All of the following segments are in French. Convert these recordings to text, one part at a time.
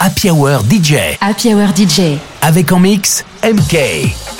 Happy Hour DJ. Happy Hour DJ. Avec en mix MK.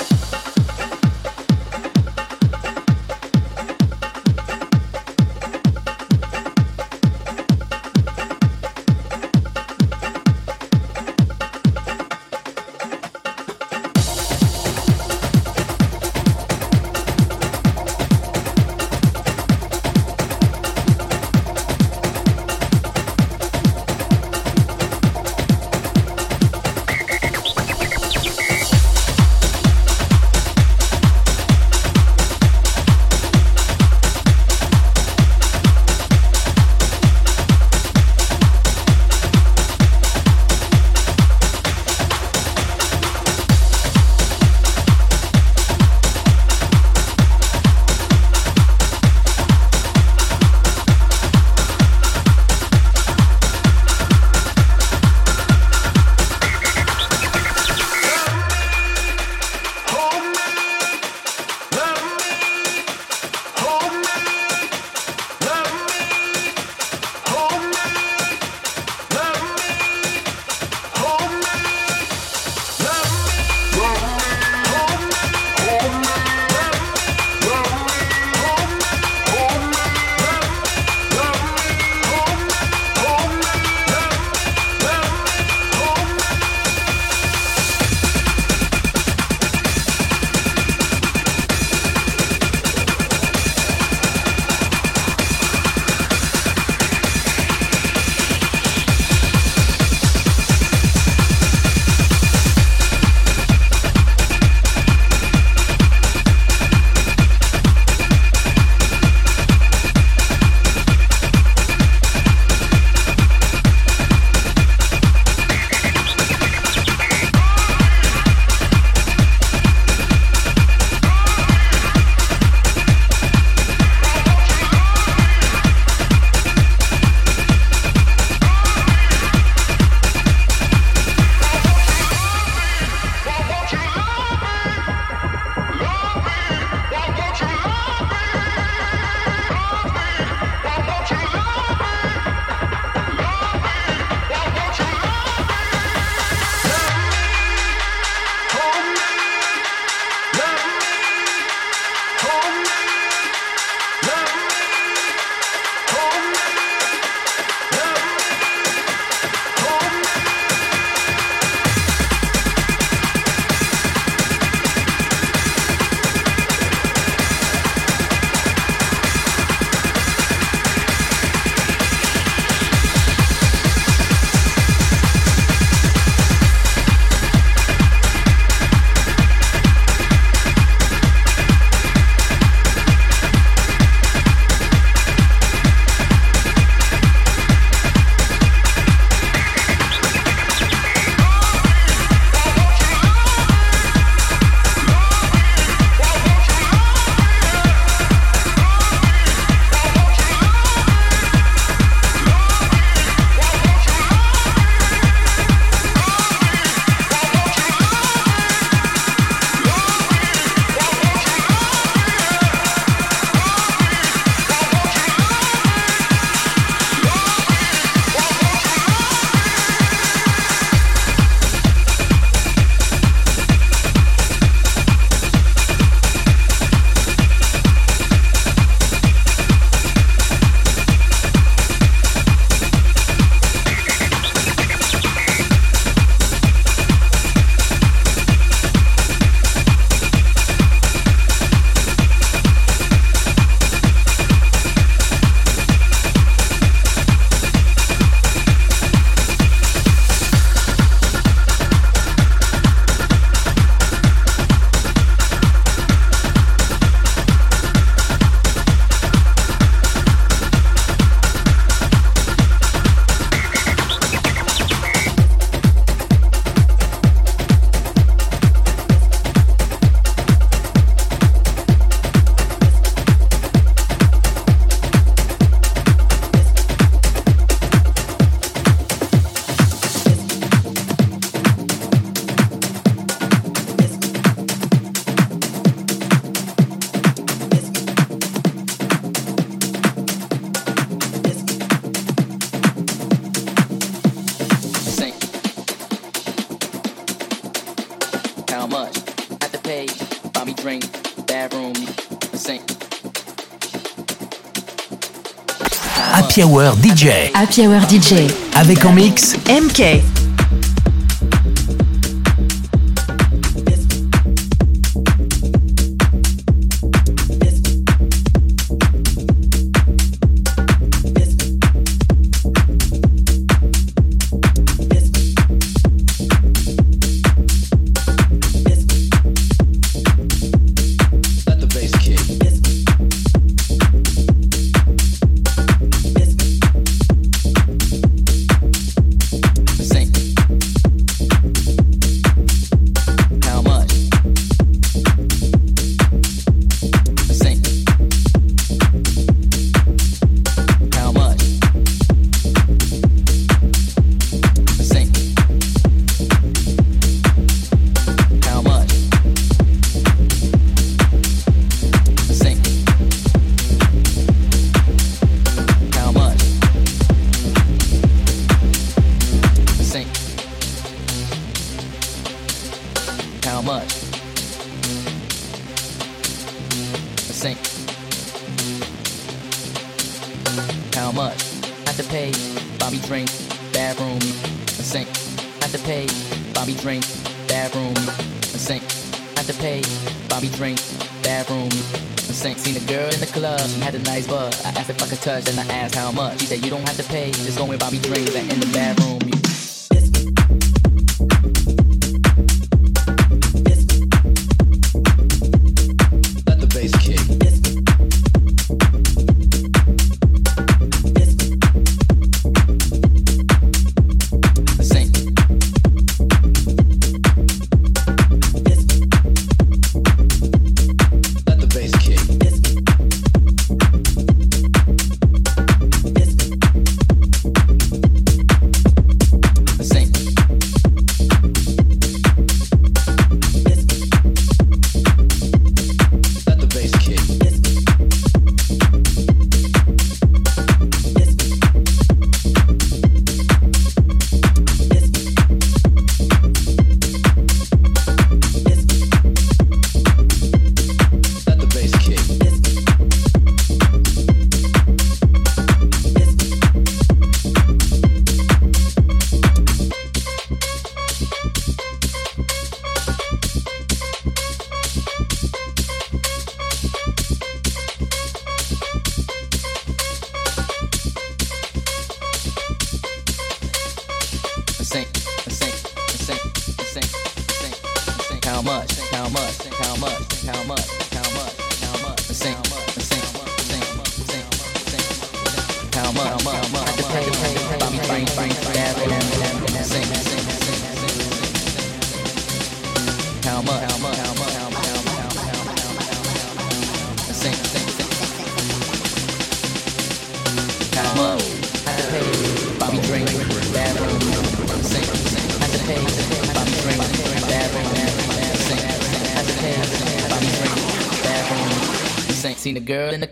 Happy Hour DJ. Happy Hour DJ. Avec en mix MK.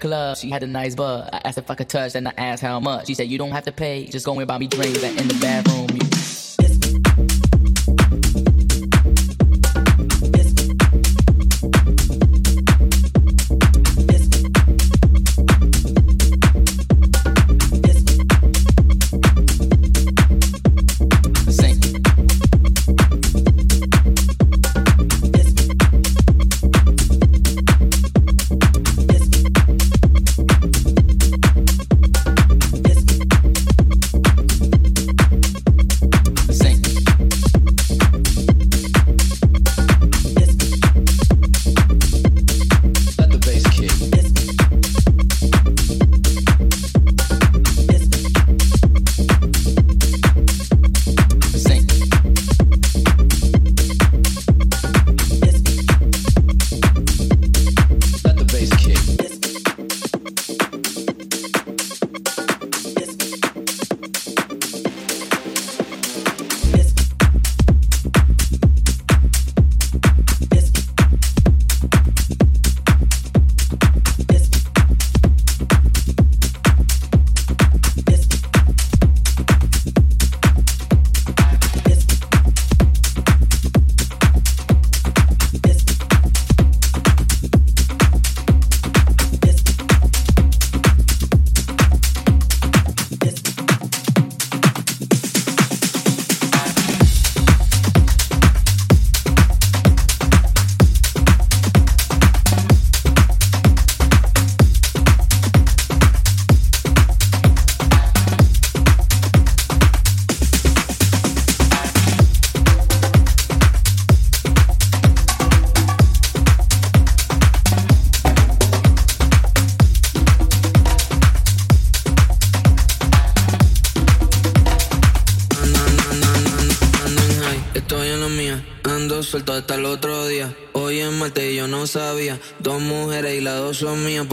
Club. She had a nice butt. I asked if I could touch, and I asked how much. She said, You don't have to pay, just go and buy me drinks and in the bathroom.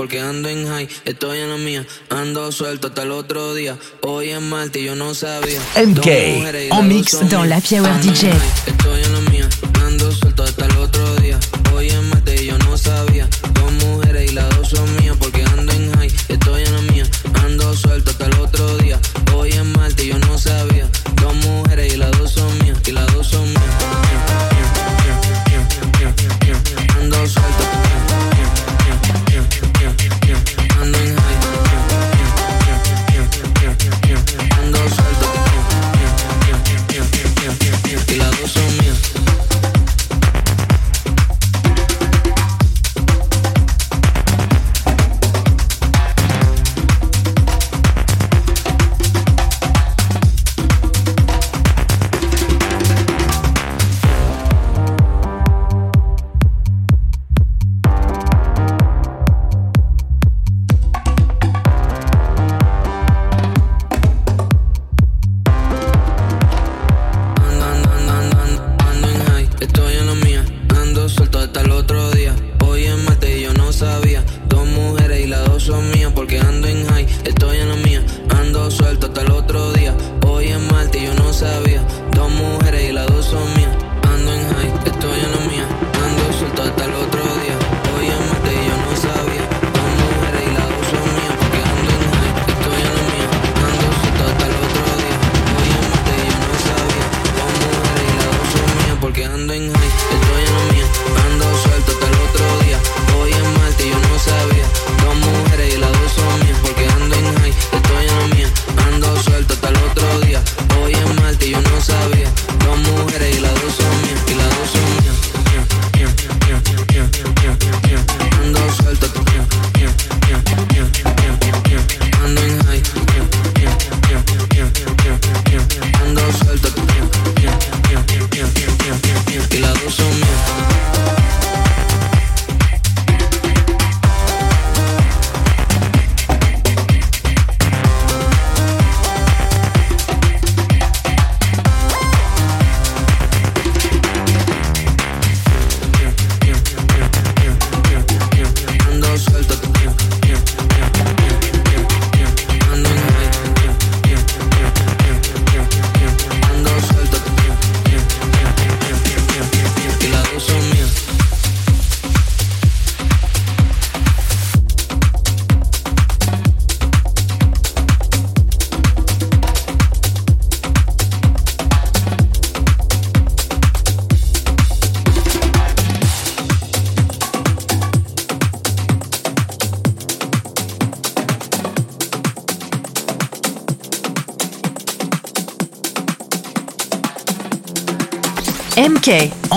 porque ando en high, en la MK, en mix dans la Power DJ.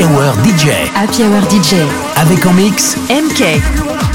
Happy Hour DJ. Happy Hour DJ. Avec en mix MK.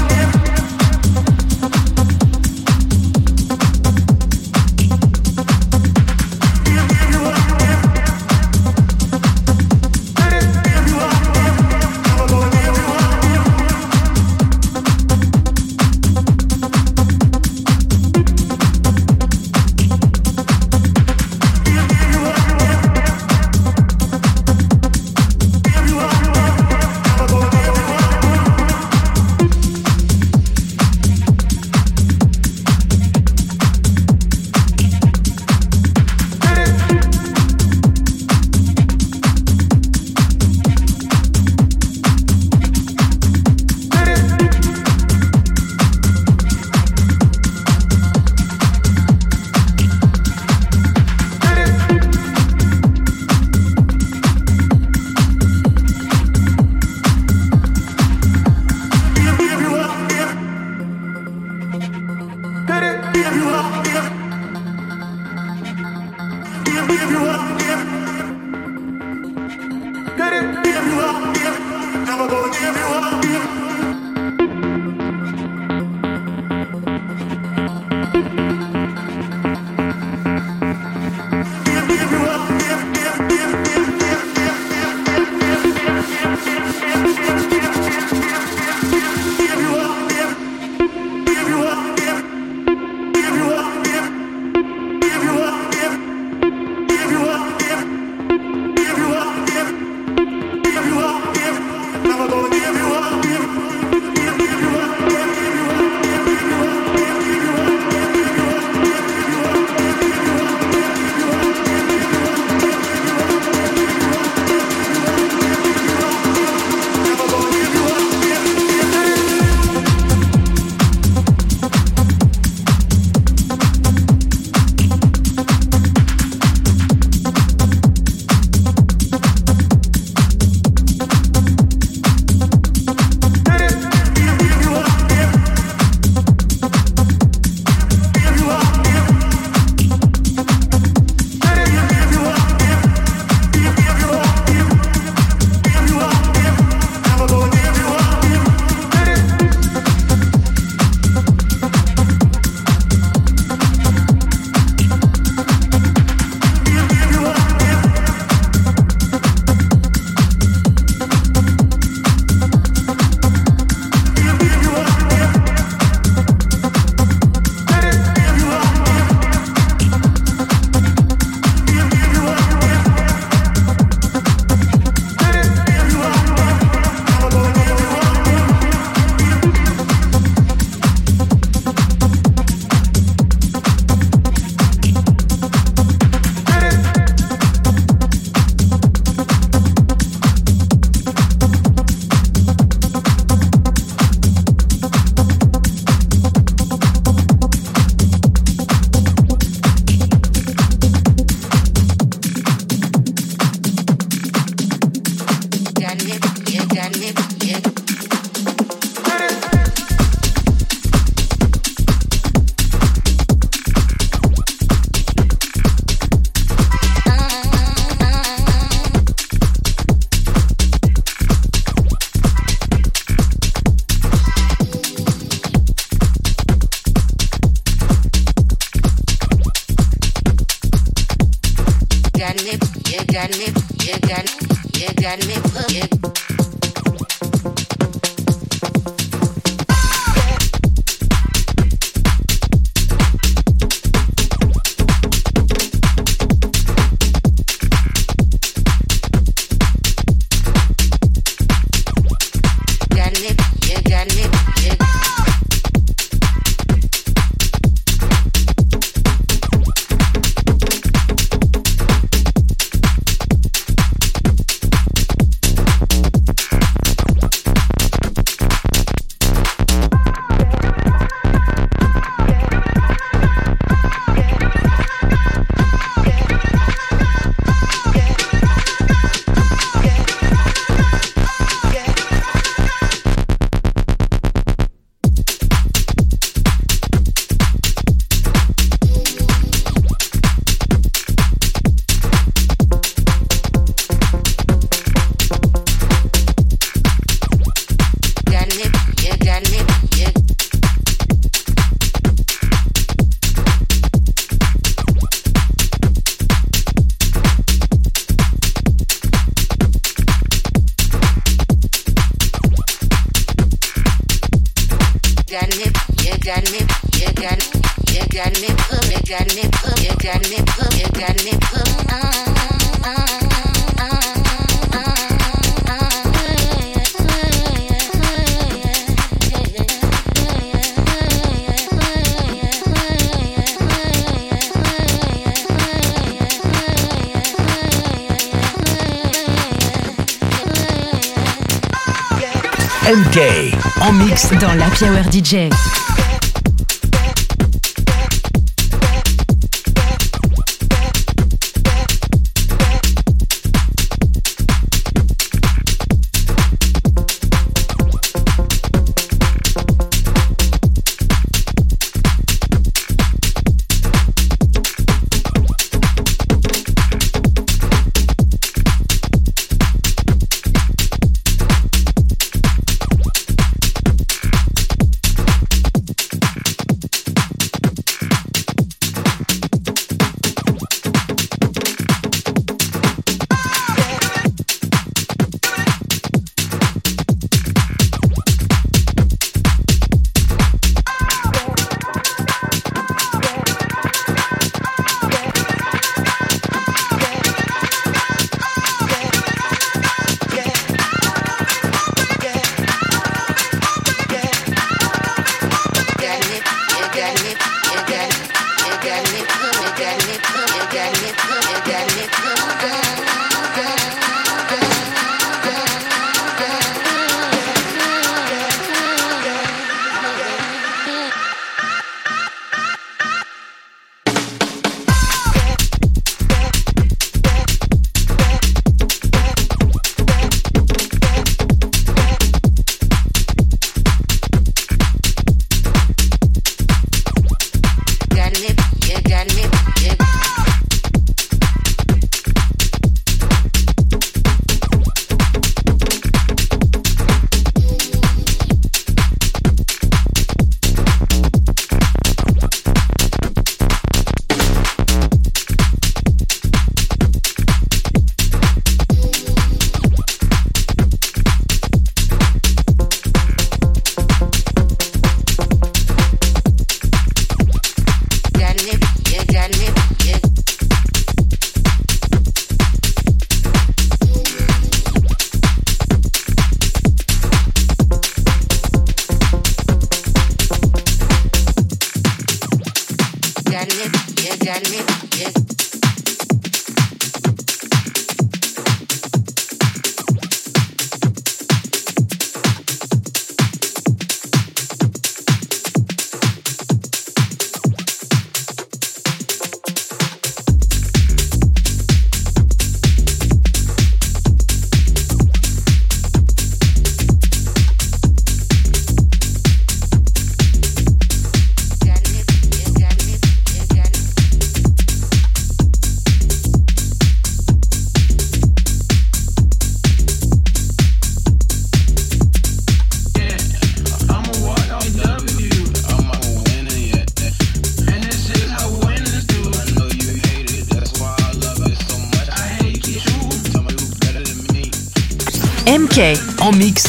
En mix dans la Hour DJ.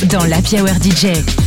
Dans la Hour DJ.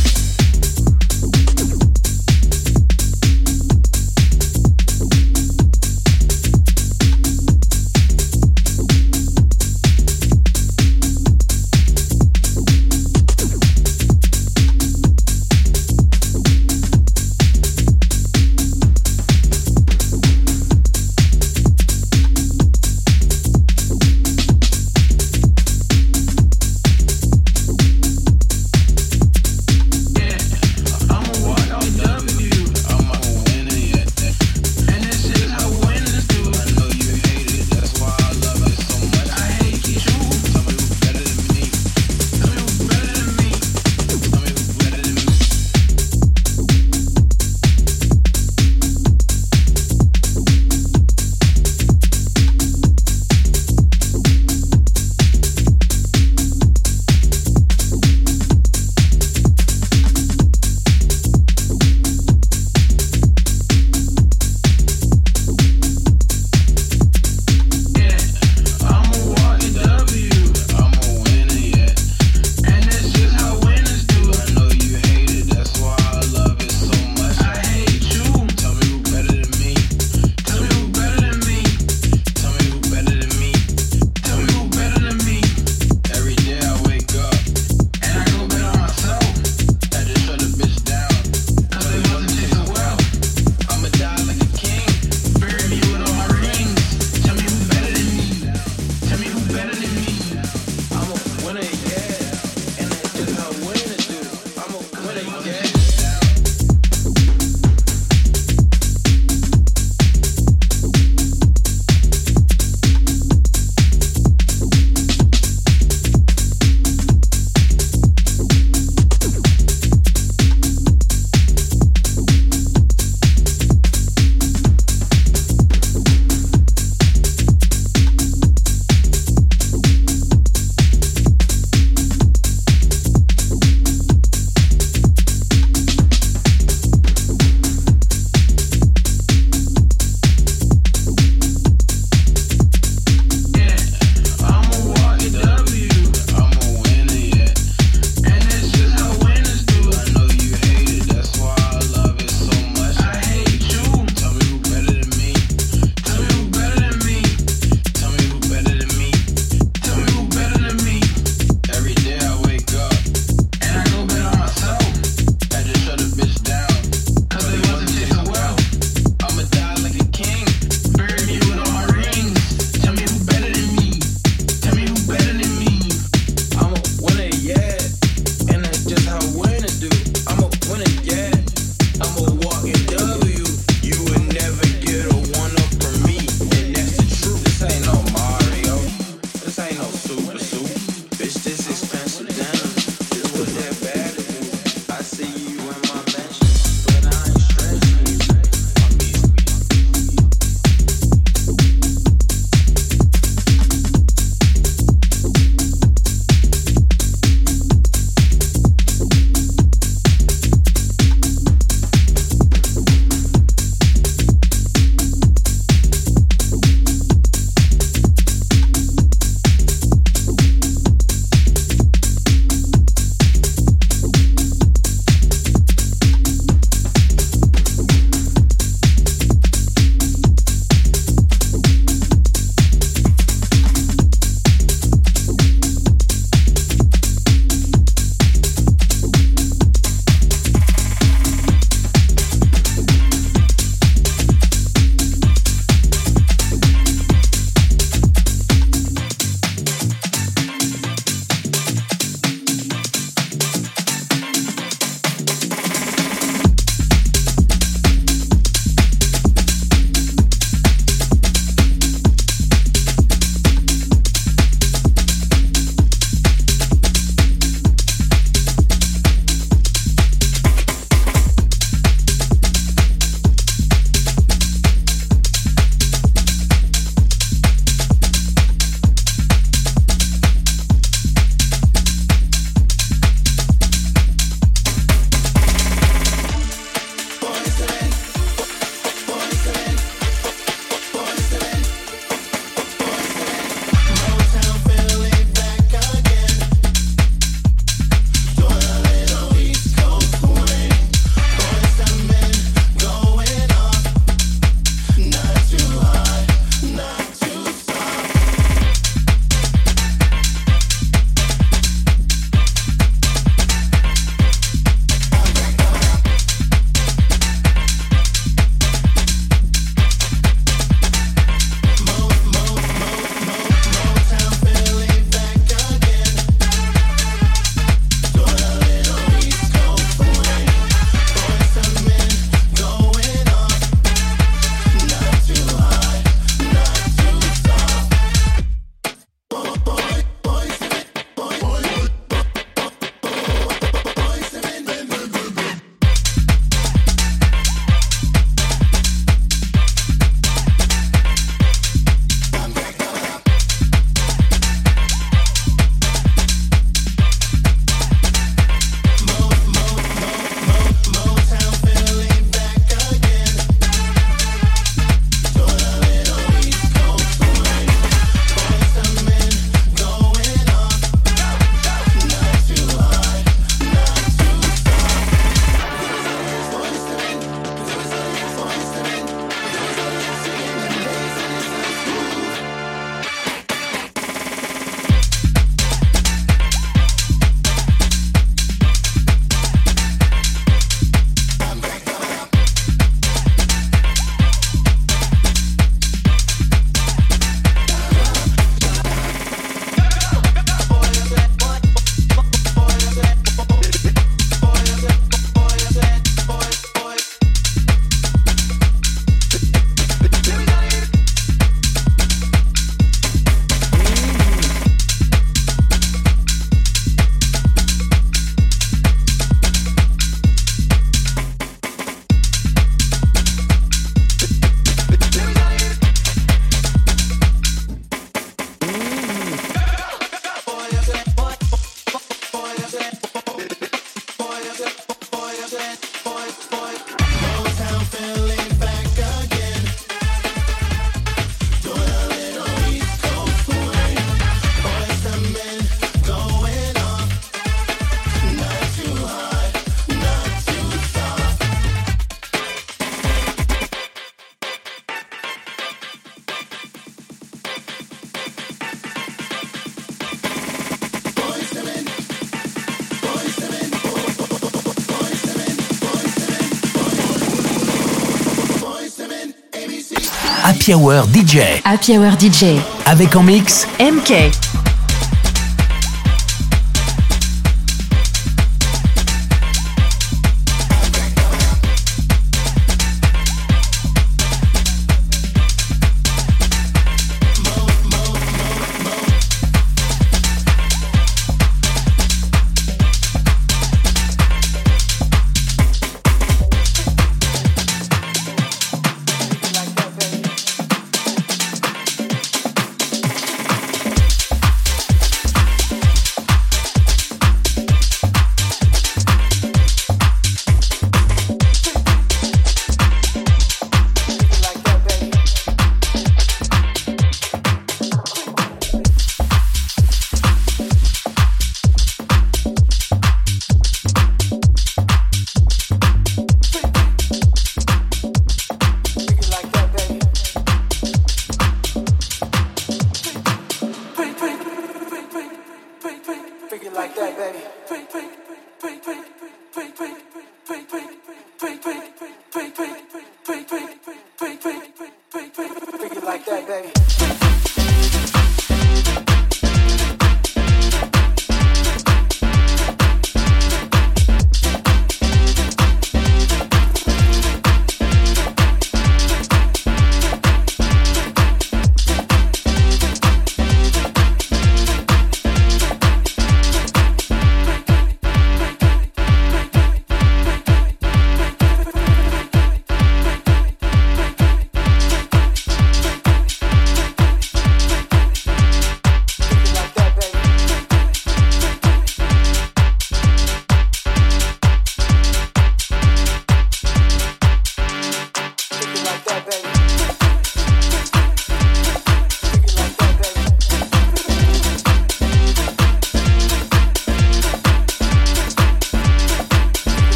Happy Hour DJ. Happy Hour DJ. Avec en mix MK.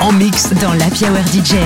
En mix dans la Hour DJ.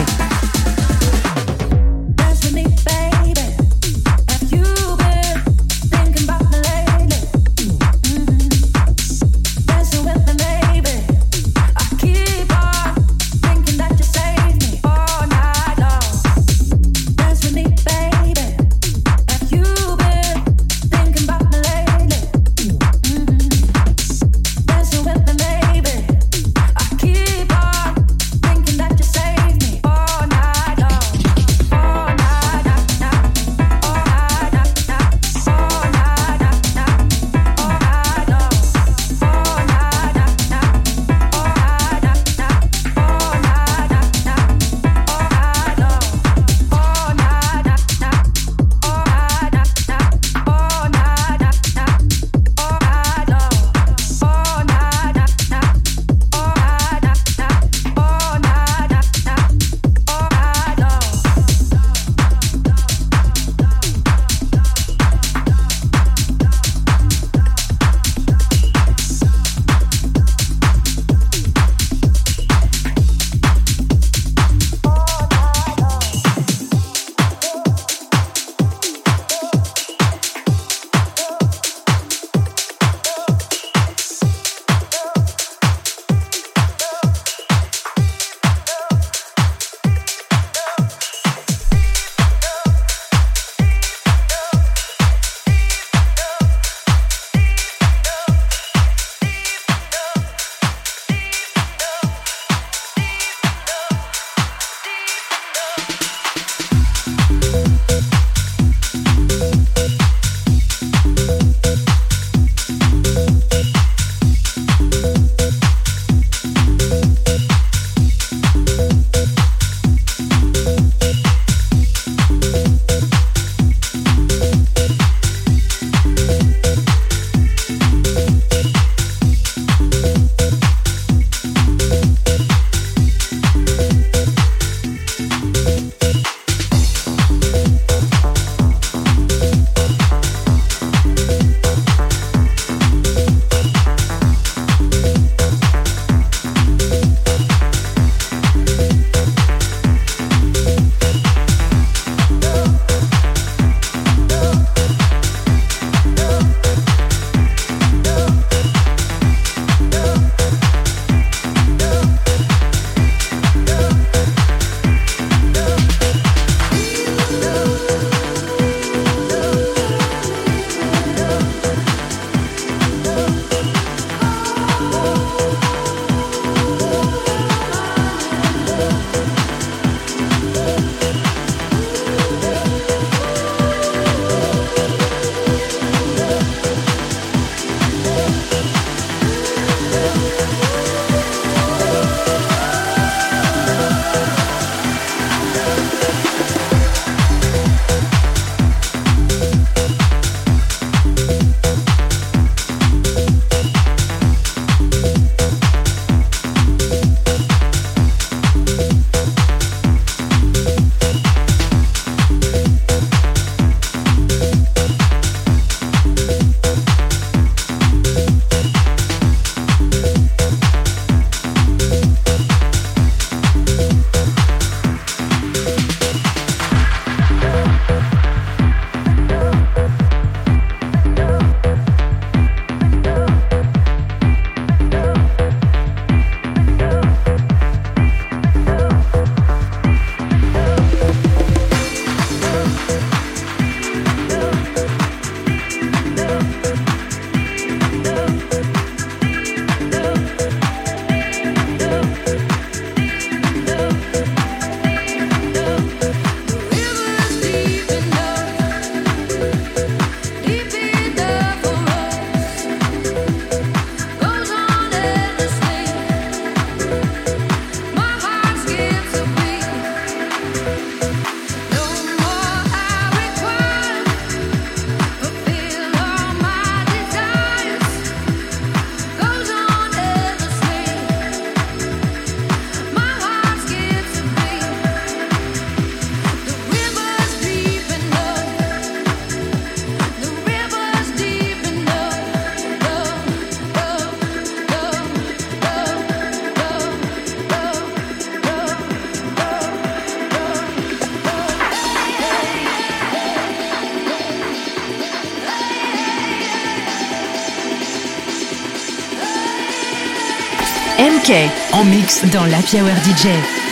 MK En mix dans la Hour DJ.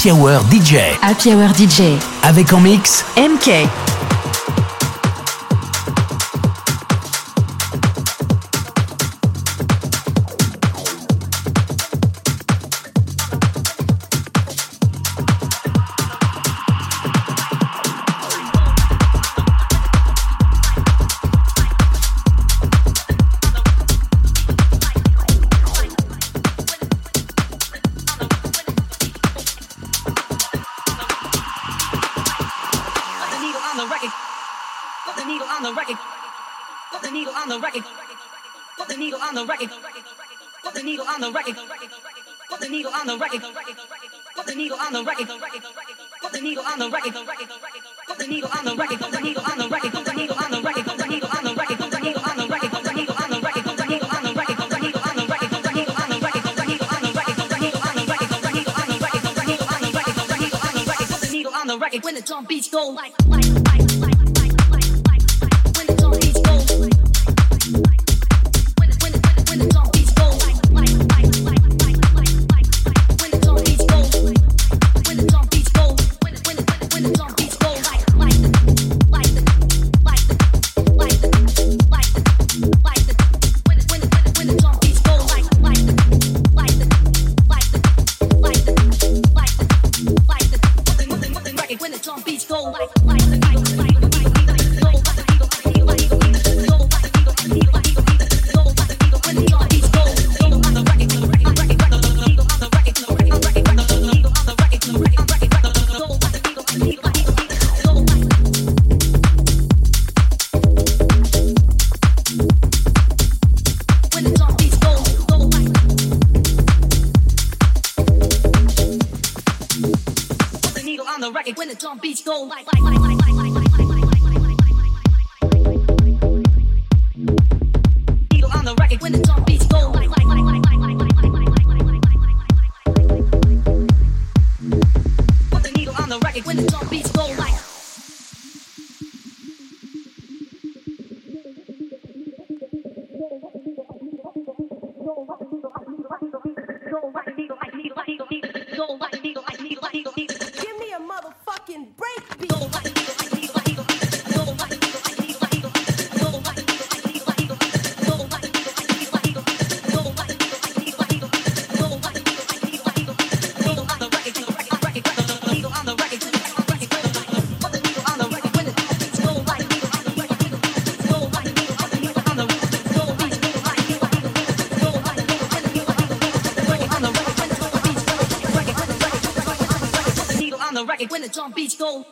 Happy Hour DJ. Happy Hour DJ. Avec en mix MK. don't like stole